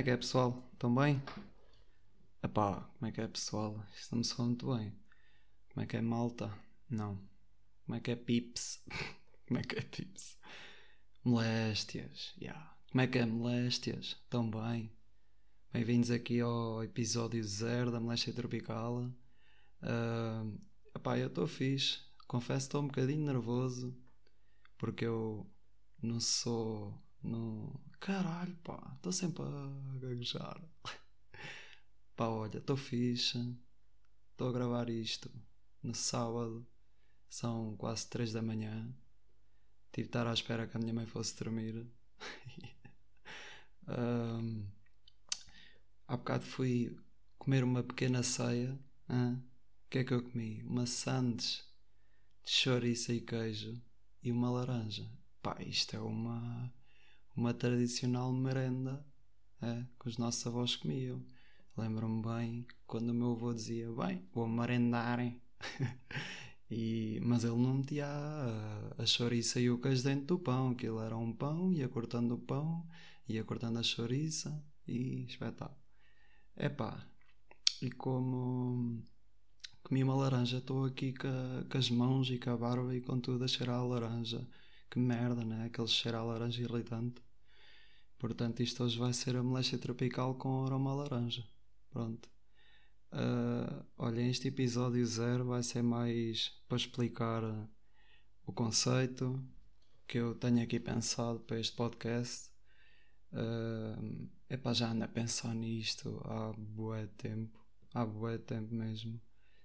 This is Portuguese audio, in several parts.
É que é, pessoal? Estão bem? Epá, como é que é, pessoal? Isto não me muito bem. Como é que é, malta? Não. Como é que é, pips? como é que é, pips? Moléstias, yeah. Como é que é, moléstias? Estão bem? Bem-vindos aqui ao episódio zero da Moléstia Tropical. Uh, epá, eu estou fixe. Confesso que estou um bocadinho nervoso porque eu não sou. Não... Caralho, pá, estou sempre a gaguejar. pá, olha, estou fixe. Estou a gravar isto no sábado. São quase 3 da manhã. Tive de estar à espera que a minha mãe fosse dormir. um, há bocado fui comer uma pequena ceia. O que é que eu comi? Uma sandes de chouriça e queijo e uma laranja. Pá, isto é uma, uma tradicional merenda é, que os nossos avós comiam. Lembro-me bem quando o meu avô dizia: Bem, vou merendarem. e, mas ele não metia a, a chouriça e o queijo dentro do pão. Aquilo era um pão, ia cortando o pão, ia cortando a chouriça e espetáculo. É pá, e como comi uma laranja, estou aqui com, com, as mãos e com a barba e com tudo a cheirar a laranja. Que merda, né? Aquele cheiro a laranja irritante. Portanto, isto hoje vai ser a moléstia tropical com aroma a laranja. Pronto. Uh, olha, este episódio zero vai ser mais para explicar o conceito que eu tenho aqui pensado para este podcast. Uh, epá, já ando a pensar nisto há bué tempo. Há bué tempo mesmo.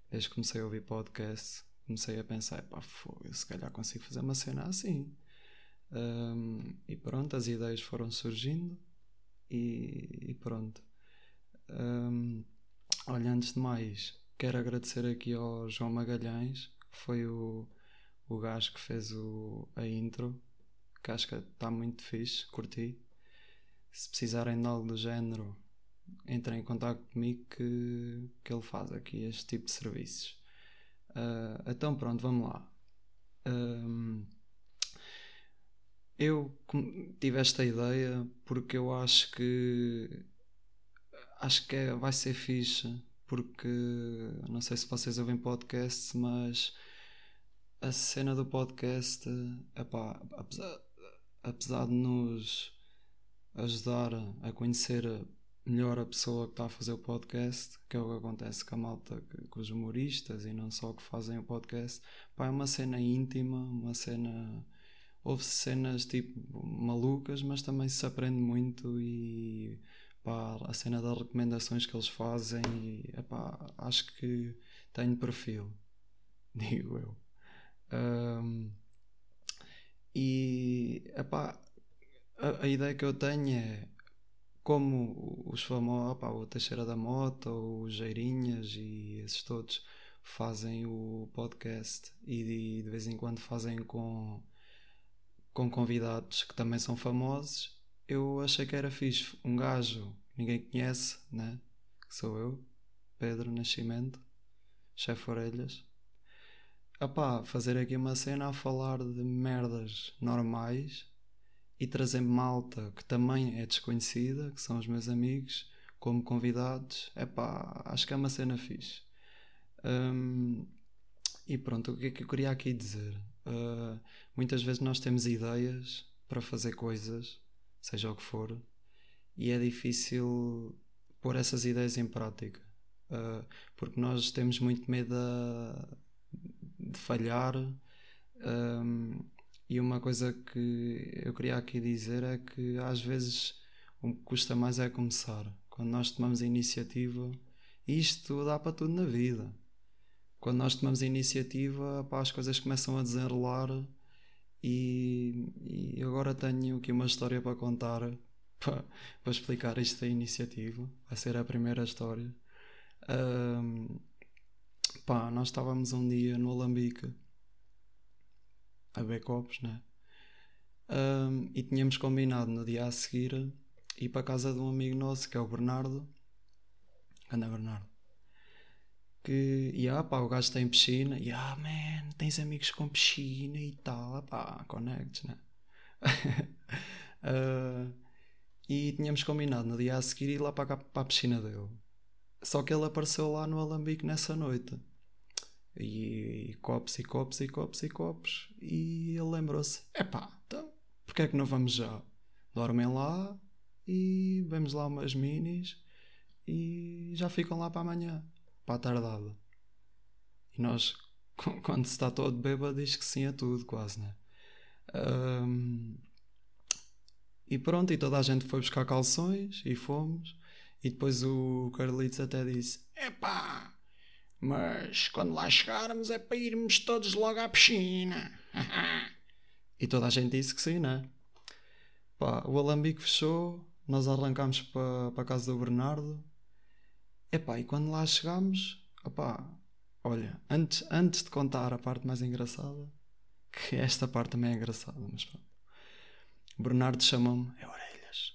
Desde que comecei a ouvir podcast, comecei a pensar, pá, fogo, se calhar consigo fazer uma cena assim. Um, e pronto, as ideias foram surgindo e, e pronto. Um, olha, antes de mais, quero agradecer aqui ao João Magalhães, que foi o, o gajo que fez o, a intro, que acho que está muito fixe, curti. Se precisarem de algo do género, entrem em contato comigo que, que ele faz aqui este tipo de serviços. Uh, então pronto, vamos lá. Um, eu tive esta ideia porque eu acho que acho que é, vai ser fixe porque não sei se vocês ouvem podcast, mas a cena do podcast, epá, apesar, apesar de nos ajudar a conhecer melhor a pessoa que está a fazer o podcast, que é o que acontece com a malta, com os humoristas e não só que fazem o podcast, é uma cena íntima, uma cena. Houve cenas tipo malucas, mas também se aprende muito e pá, a cena das recomendações que eles fazem e epá, acho que tenho perfil, digo eu. Um, e epá, a, a ideia que eu tenho é como os famosos, opa, o Teixeira da Mota, o Geirinhas e esses todos fazem o podcast e de, de, vez em quando fazem com, com convidados que também são famosos, eu achei que era fixe. Um gajo ninguém conhece, né? Que sou eu, Pedro Nascimento, chefe Orelhas. Epá, fazer aqui uma cena a falar de merdas normais e trazer malta que também é desconhecida, que são os meus amigos, como convidados, é pá, acho que é uma cena fixe. Um, e pronto, o que é que eu queria aqui dizer? Uh, muitas vezes nós temos ideias para fazer coisas, seja o que for, e é difícil pôr essas ideias em prática, uh, porque nós temos muito medo de, de falhar. Um, e uma coisa que eu queria aqui dizer é que às vezes o que custa mais é começar. Quando nós tomamos a iniciativa, isto dá para tudo na vida. Quando nós tomamos a iniciativa, pá, as coisas começam a desenrolar. E, e agora tenho aqui uma história para contar para, para explicar isto da iniciativa. Vai ser a primeira história. Um, pá, nós estávamos um dia no Alambique a beber copos, né? Um, e tínhamos combinado no dia a seguir ir para a casa de um amigo nosso que é o Bernardo. Anda, Bernardo. Que, e ah, pá, o gajo tem piscina. E ah, man, tens amigos com piscina e tal. Pá, connects, né? uh, e tínhamos combinado no dia a seguir ir lá para, a piscina dele. Só que ele apareceu lá no Alambique nessa noite. E, e copos e copos e copos e copos. E ele lembrou-se: epá, então, porque é que não vamos já? Dormem lá e vemos lá umas minis e já ficam lá para amanhã, para a tardada. E nós, quando se está todo bêbado, diz que sim a tudo, quase, né? Um, e pronto, e toda a gente foi buscar calções e fomos. E depois o Carlitos até disse: Epá, mas quando lá chegarmos é para irmos todos logo à piscina. e toda a gente disse que sim, né? Pá, o alambique fechou, nós arrancámos para, para a casa do Bernardo. Epá, e quando lá chegámos, opá, olha, antes, antes de contar a parte mais engraçada, que esta parte também é engraçada, mas pronto. Bernardo chamou-me, é orelhas,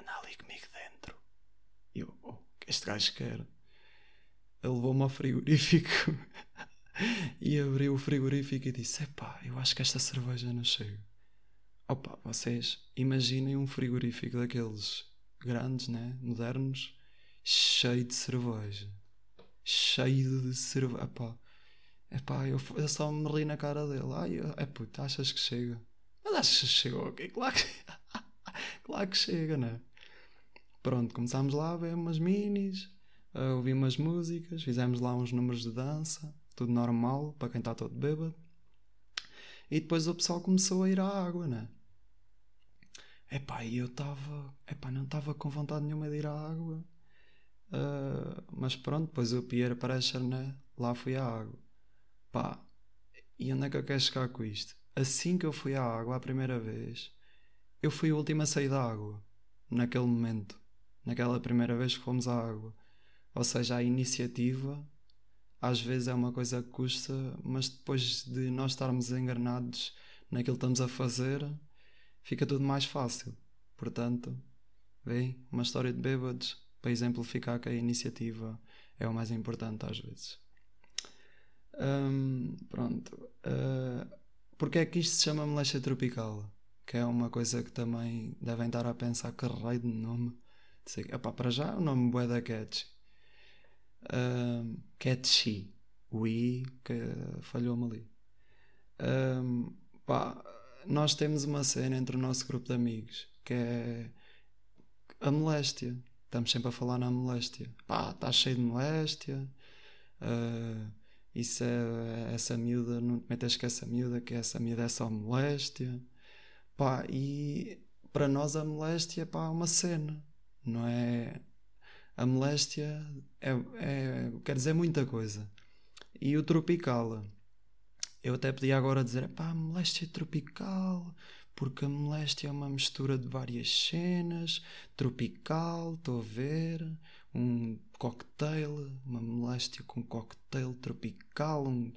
anda ali comigo dentro. E eu, oh, este gajo quer? Ele levou-me ao frigorífico e abriu o frigorífico e disse: Epá, eu acho que esta cerveja não chega. Opa, vocês imaginem um frigorífico daqueles grandes, né? Modernos, cheio de cerveja. Cheio de cerveja. Epá, epá eu, eu só me ri na cara dele. Ai, é puto, achas que chega? Mas achas que chegou aqui? Claro que, claro que chega, né? Pronto, começámos lá a ver umas minis, a ouvir umas músicas, fizemos lá uns números de dança, tudo normal para quem está todo bêbado. E depois o pessoal começou a ir à água, né? Epá, e eu estava. Epá, não estava com vontade nenhuma de ir à água. Uh, mas pronto, depois o Pierre Pressure, né? Lá fui à água. Pá, e onde é que eu quero chegar com isto? Assim que eu fui à água a primeira vez, eu fui o último a sair da água. Naquele momento. Naquela primeira vez que fomos à água. Ou seja, a iniciativa às vezes é uma coisa que custa, mas depois de nós estarmos enganados naquilo que estamos a fazer, fica tudo mais fácil. Portanto, bem, uma história de bêbados para exemplificar que a iniciativa é o mais importante às vezes. Hum, pronto. Uh, porque é que isto se chama moléstia tropical? Que é uma coisa que também devem estar a pensar que raio de nome. Sei, epá, para já é o nome bué da catchy um, catchy. O I que falhou-me ali. Um, pá, nós temos uma cena entre o nosso grupo de amigos que é a moléstia. Estamos sempre a falar na moléstia. Pá, está cheio de moléstia. Uh, isso é essa miúda, não te metas com essa miúda, que essa miúda é só moléstia. Pá, e para nós a moléstia pá, é uma cena, não é? a moléstia é, é, quer dizer muita coisa. E o tropical, eu até podia agora dizer, pá, moléstia tropical, porque a moléstia é uma mistura de várias cenas, tropical, estou a ver, um cocktail, uma moléstia com cocktail tropical, um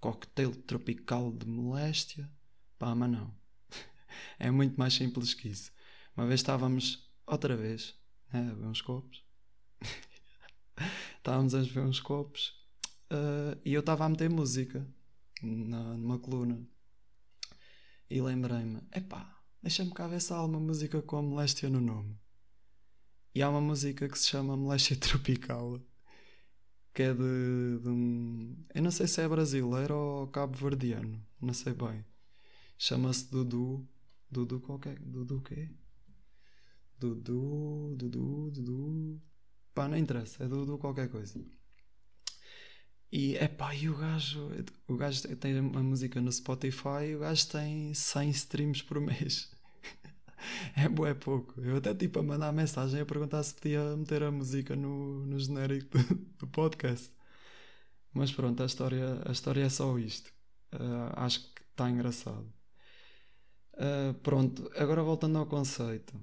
cocktail tropical de moléstia. Pá, mas não. é muito mais simples que isso. Uma vez estávamos, outra vez, né, a ver uns copos, estávamos a ver uns copos uh, e eu estava a meter música na, numa coluna e lembrei-me: epá, deixa-me cá ver se há uma música com a moléstia no nome. E há uma música que se chama Moléstia Tropical, que é de, de um. Eu não sei se é brasileiro ou cabo-verdiano, não sei bem. Chama-se Dudu. Dudu qualquer. Dudu quê? Dudu, Dudu, Dudu. Pá, não interessa, é do qualquer coisa. E é pá, e o gajo, o gajo tem uma música no Spotify e o gajo tem 100 streams por mês. é é pouco. Eu até tipo a mandar mensagem a perguntar se podia meter a música no, no genérico do, do podcast. Mas pronto, a história, a história é só isto. Uh, acho que está engraçado. Uh, pronto, agora voltando ao conceito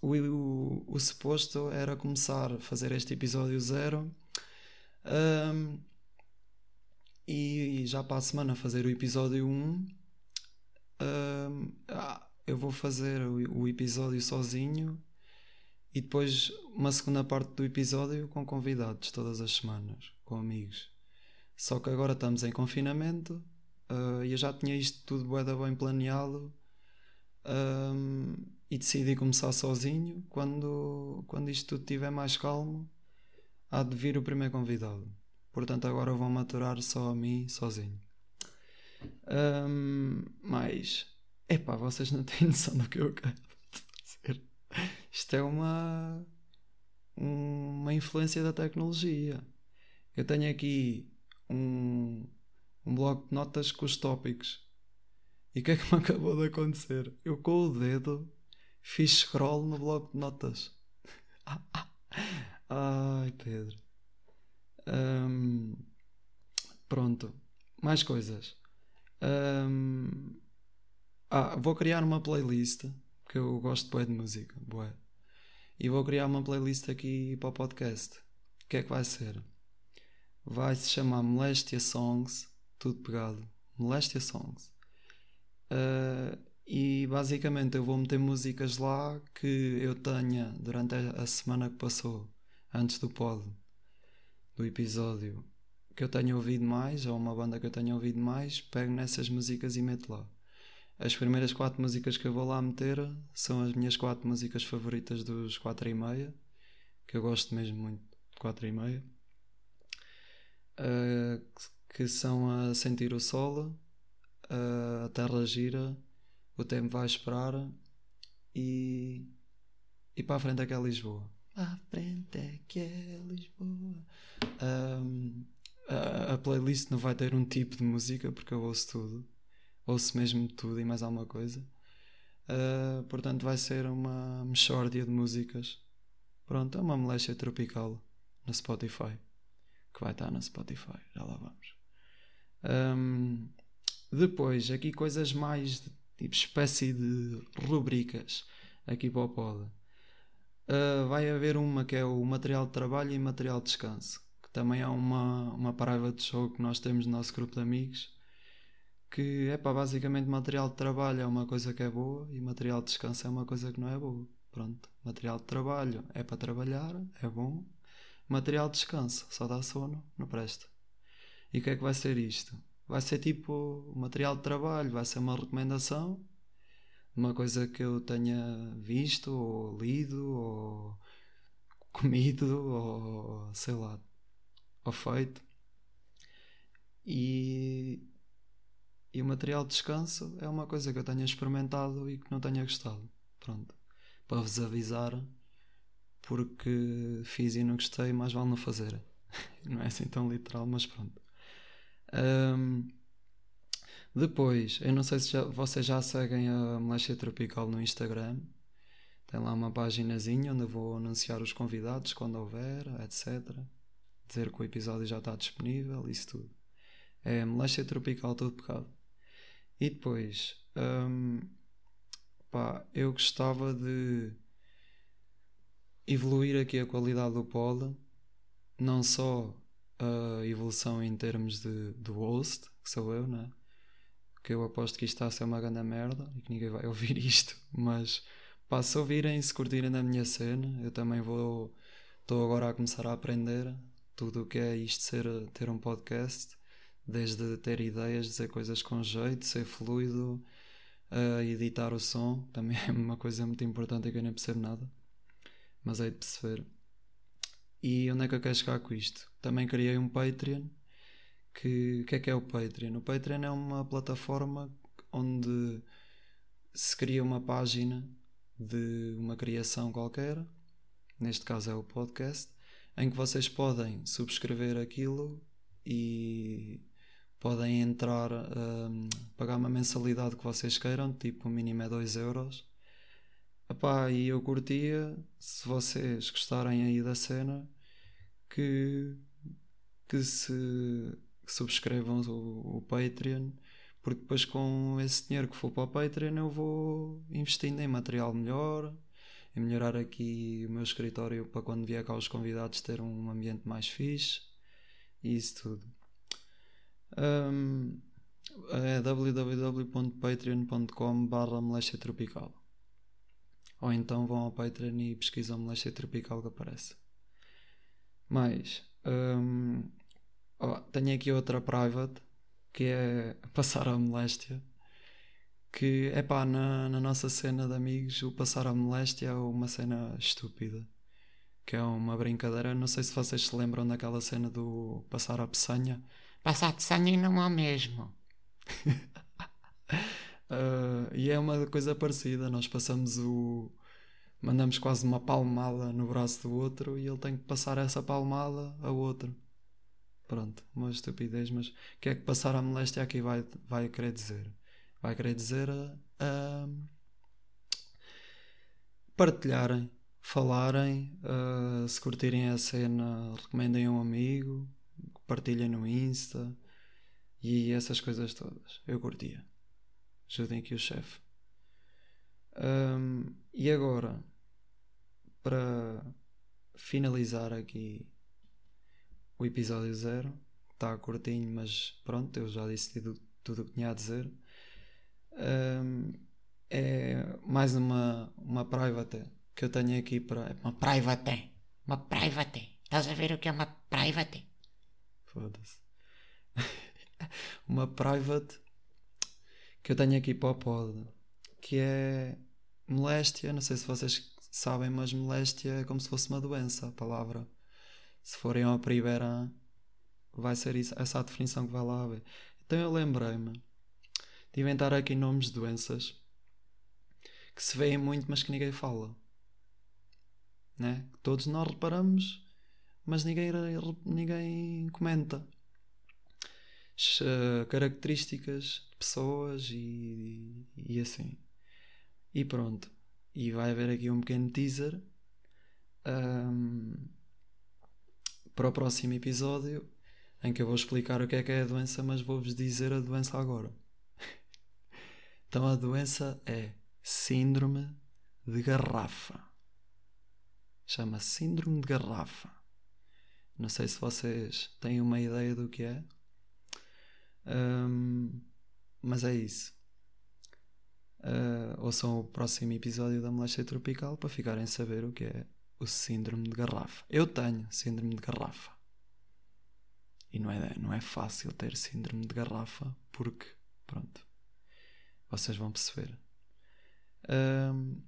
o, o, o suposto era começar a fazer este episódio zero um, e, já para a semana fazer o episódio 1 um, ah, eu vou fazer o, o episódio sozinho e depois uma segunda parte do episódio com convidados todas as semanas, com amigos. Só que agora estamos em confinamento uh, e eu já tinha isto tudo bem planeado um, e decidi começar sozinho. Quando, quando isto tudo estiver mais calmo, há de vir o primeiro convidado. Portanto, agora vou maturar só a mim, sozinho. Um, mas, epá, vocês não têm noção do que eu quero fazer. Isto é uma, uma influência da tecnologia. Eu tenho aqui um, um bloco de notas com os tópicos. E o que é que me acabou de acontecer? Eu com o dedo fiz scroll no bloco de notas. Ai, Pedro. Um, pronto. Mais coisas. Um, ah, vou criar uma playlist. Porque eu gosto bué de música. Bué. E vou criar uma playlist aqui para o podcast. O que é que vai ser? Vai se chamar Molestia Songs. Tudo pegado. Molestia Songs. Uh, e basicamente eu vou meter músicas lá que eu tenha durante a semana que passou, antes do pod, do episódio, que eu tenha ouvido mais, ou uma banda que eu tenha ouvido mais, pego nessas músicas e meto lá. As primeiras quatro músicas que eu vou lá meter são as minhas quatro músicas favoritas dos quatro e meia, que eu gosto mesmo muito de quatro e meia, uh, que são a Sentir o Solo, a Terra Gira o tempo vai esperar e. E para a frente é que é Lisboa. A frente é que é Lisboa. Um, a, a, playlist não vai ter um tipo de música porque eu ouço tudo. Ouço mesmo tudo e mais alguma coisa. Uh, portanto, vai ser uma mexórdia de músicas. Pronto, é uma moléstia tropical no Spotify. Que vai estar no Spotify. Já lá vamos. Um, depois, aqui coisas mais de tipo espécie de rubricas aqui para o pod. Uh, vai haver uma que é o material de trabalho e material de descanso, que também é uma, uma private show que nós temos no nosso grupo de amigos. Que é para basicamente material de trabalho é uma coisa que é boa e material de descanso é uma coisa que não é boa. Pronto, material de trabalho é para trabalhar, é bom. Material de descanso, só dá sono, não presta. E o que é que vai ser isto? vai ser tipo material de trabalho, vai ser uma recomendação, uma coisa que eu tenha visto, ou lido, ou comido, ou sei lá, ou feito. E, e o material de descanso é uma coisa que eu tenha experimentado e que não tenha gostado. Pronto. Para vos avisar, porque fiz e não gostei, mais vale não fazer. não é assim tão literal, mas pronto. Um, depois, eu não sei se já, vocês já seguem a Moléstia Tropical no Instagram. Tem lá uma paginazinha onde eu vou anunciar os convidados quando houver, etc. Dizer que o episódio já está disponível, isso tudo. É Moléstia Tropical todo pecado. E depois, um, pá, eu gostava de evoluir aqui a qualidade do polo, não só a evolução em termos de, do host, que sou eu, né? Que eu aposto que isto está a ser uma grande merda e que ninguém vai ouvir isto, mas pá, se ouvirem, se curtirem da minha cena, eu também vou. Estou agora a começar a aprender tudo o que é isto ser, ter um podcast, desde ter ideias, dizer coisas com jeito, ser fluido, a editar o som, também é uma coisa muito importante que eu nem percebo nada, mas é de perceber. E onde é que eu quero chegar com isto? Também criei um Patreon. Que que é que é o Patreon? O Patreon é uma plataforma onde se cria uma página de uma criação qualquer, neste caso é o podcast, em que vocês podem subscrever aquilo e podem entrar, um, pagar uma mensalidade que vocês queiram, tipo o mínimo é 2 euros Epá, e eu curtia, se vocês gostarem aí da cena, que, que se que subscrevam o, o Patreon, porque depois com esse dinheiro que for para o Patreon eu vou investindo em material melhor, em melhorar aqui o meu escritório para quando vier cá os convidados ter um ambiente mais fixe e isso tudo. Um, é www.patreon.com barra tropical ou então vão ao Patreon e pesquisam moléstia tropical que aparece. Mais, um, oh, tenho aqui outra private que é passar a moléstia que é pá, na, na nossa cena de amigos, o passar a moléstia é uma cena estúpida. Que é uma brincadeira. Não sei se vocês se lembram daquela cena do passar a peçanha. Passar a peçanha não é o mesmo. uh, e é uma coisa parecida. Nós passamos o. Mandamos quase uma palmada no braço do outro e ele tem que passar essa palmada a outro. Pronto, uma estupidez, mas o que é que passar a moléstia aqui vai, vai querer dizer? Vai querer dizer uh, partilharem, falarem, uh, se curtirem a cena, recomendem a um amigo, partilhem no Insta e essas coisas todas. Eu curtia. Ajudem aqui o chefe. Um, e agora, para finalizar aqui o episódio zero, está curtinho, mas pronto, eu já disse tudo, o que tinha a dizer um, é mais uma, uma private que eu tenho aqui para. Uma private. Uma private. Estás a ver o que é uma private? Foda-se. uma private que eu tenho aqui para o pod. Que é moléstia. Não sei se vocês sabem, mas moléstia é como se fosse uma doença, a palavra. Se forem ao primeira, vai ser isso, essa a definição que vai lá haver. Então eu lembrei-me de inventar aqui nomes de doenças que se veem muito, mas que ninguém fala. Né? Todos nós reparamos, mas ninguém, ninguém comenta. Uh, características de pessoas e, e assim. E pronto. E vai haver aqui um pequeno teaser um, para o próximo episódio em que eu vou explicar o que é que é a doença, mas vou-vos dizer a doença agora. Então a doença é Síndrome de Garrafa. Chama Síndrome de Garrafa. Não sei se vocês têm uma ideia do que é, um, mas é isso. Uh, ouçam o próximo episódio da Moléstia Tropical para ficarem a saber o que é o Síndrome de Garrafa. Eu tenho Síndrome de Garrafa. E não é, não é fácil ter Síndrome de Garrafa porque, pronto, vocês vão perceber. Um,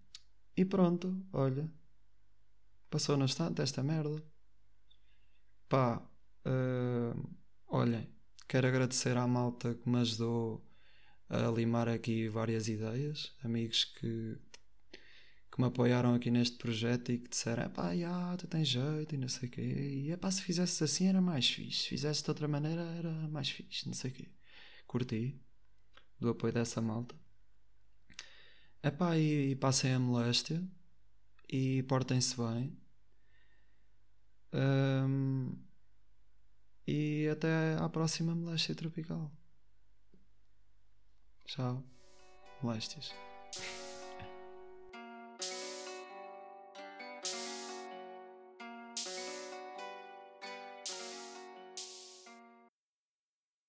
e pronto, olha. Passou no instante esta merda. Pá, uh, olhem, quero agradecer à malta que me ajudou a limar aqui várias ideias, amigos que, me apoiaram aqui neste projeto e que disseram: pá, já, tu tens jeito e não sei o quê. E é pá, se fizesse assim era mais fixe, se fizesse de outra maneira era mais fixe, não sei o quê. Curti do apoio dessa malta. Epá, e, e passem a moléstia e portem-se bem. Um, e até à próxima moléstia tropical. Tchau. Moléstias.